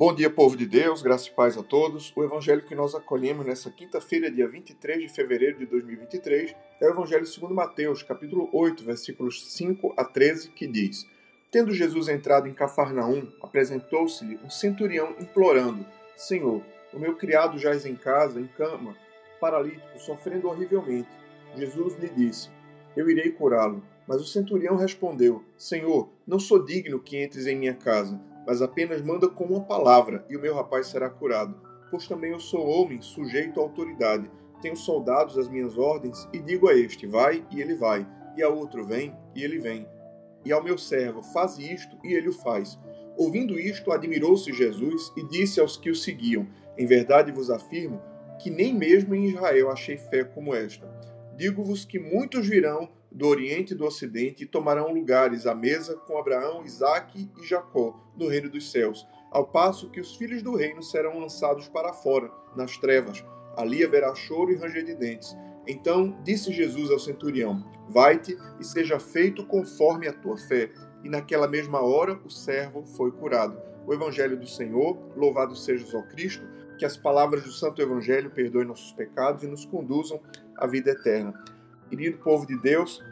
Bom dia, povo de Deus, graça e paz a todos. O evangelho que nós acolhemos nessa quinta-feira, dia 23 de fevereiro de 2023, é o evangelho segundo Mateus, capítulo 8, versículos 5 a 13, que diz: Tendo Jesus entrado em Cafarnaum, apresentou-se-lhe um centurião implorando: Senhor, o meu criado jaz em casa, em cama, paralítico, sofrendo horrivelmente. Jesus lhe disse: Eu irei curá-lo. Mas o centurião respondeu: Senhor, não sou digno que entres em minha casa mas apenas manda com uma palavra, e o meu rapaz será curado. Pois também eu sou homem, sujeito à autoridade. Tenho soldados às minhas ordens, e digo a este: vai, e ele vai, e a outro: vem, e ele vem. E ao meu servo: faze isto, e ele o faz. Ouvindo isto, admirou-se Jesus e disse aos que o seguiam: Em verdade vos afirmo que nem mesmo em Israel achei fé como esta. Digo-vos que muitos virão do Oriente e do Ocidente e tomarão lugares à mesa com Abraão, Isaque e Jacó no reino dos céus, ao passo que os filhos do reino serão lançados para fora, nas trevas. Ali haverá choro e ranger de dentes. Então disse Jesus ao centurião: Vai-te e seja feito conforme a tua fé. E naquela mesma hora o servo foi curado. O Evangelho do Senhor, louvado seja o Cristo, que as palavras do Santo Evangelho perdoem nossos pecados e nos conduzam à vida eterna. Querido povo de Deus,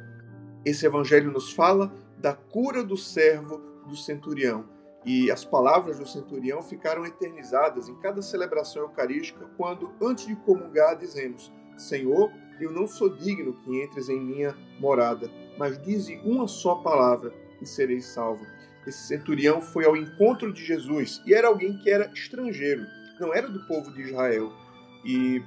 esse evangelho nos fala da cura do servo do centurião. E as palavras do centurião ficaram eternizadas em cada celebração eucarística, quando, antes de comungar, dizemos: Senhor, eu não sou digno que entres em minha morada, mas dize uma só palavra e serei salvo. Esse centurião foi ao encontro de Jesus e era alguém que era estrangeiro, não era do povo de Israel. E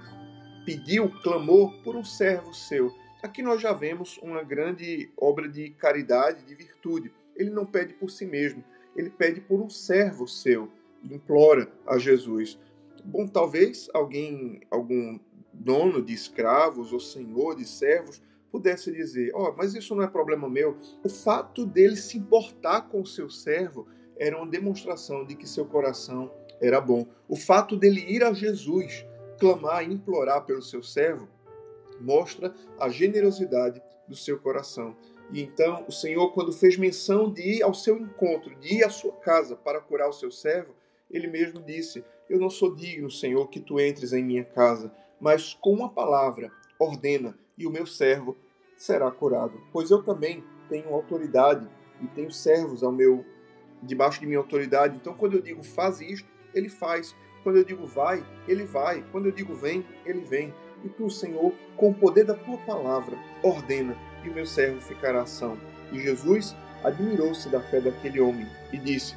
pediu, clamou por um servo seu. Aqui nós já vemos uma grande obra de caridade, de virtude. Ele não pede por si mesmo, ele pede por um servo seu implora a Jesus. Bom, talvez alguém, algum dono de escravos ou senhor de servos pudesse dizer: Ó, oh, mas isso não é problema meu. O fato dele se importar com seu servo era uma demonstração de que seu coração era bom. O fato dele ir a Jesus, clamar e implorar pelo seu servo, mostra a generosidade do seu coração. E então o Senhor, quando fez menção de ir ao seu encontro, de ir à sua casa para curar o seu servo, ele mesmo disse: Eu não sou digno, Senhor, que tu entres em minha casa, mas com uma palavra ordena, e o meu servo será curado. Pois eu também tenho autoridade e tenho servos ao meu debaixo de minha autoridade. Então, quando eu digo faz isto, ele faz. Quando eu digo vai, ele vai. Quando eu digo vem, ele vem. E tu, Senhor, com o poder da tua palavra, ordena, e o meu servo ficará são. E Jesus admirou-se da fé daquele homem e disse: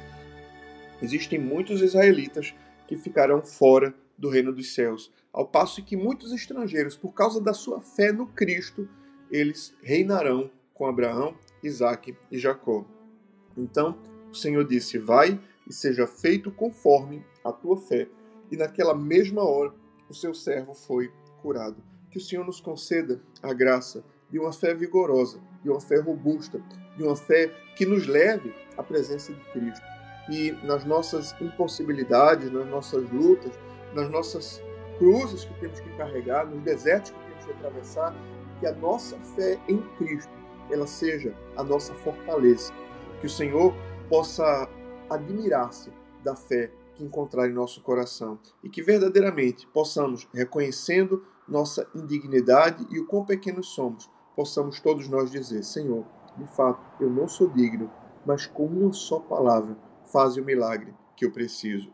Existem muitos israelitas que ficarão fora do reino dos céus, ao passo que muitos estrangeiros, por causa da sua fé no Cristo, eles reinarão com Abraão, Isaque e Jacó. Então o Senhor disse: Vai e seja feito conforme a tua fé. E naquela mesma hora o seu servo foi curado. Que o Senhor nos conceda a graça de uma fé vigorosa, de uma fé robusta, de uma fé que nos leve à presença de Cristo. E nas nossas impossibilidades, nas nossas lutas, nas nossas cruzes que temos que carregar, nos desertos que temos que atravessar, que a nossa fé em Cristo ela seja a nossa fortaleza. Que o Senhor possa admirar-se da fé que encontrar em nosso coração e que verdadeiramente possamos, reconhecendo nossa indignidade e o quão pequenos somos, possamos todos nós dizer: Senhor, de fato, eu não sou digno, mas com uma só palavra, faze o milagre que eu preciso.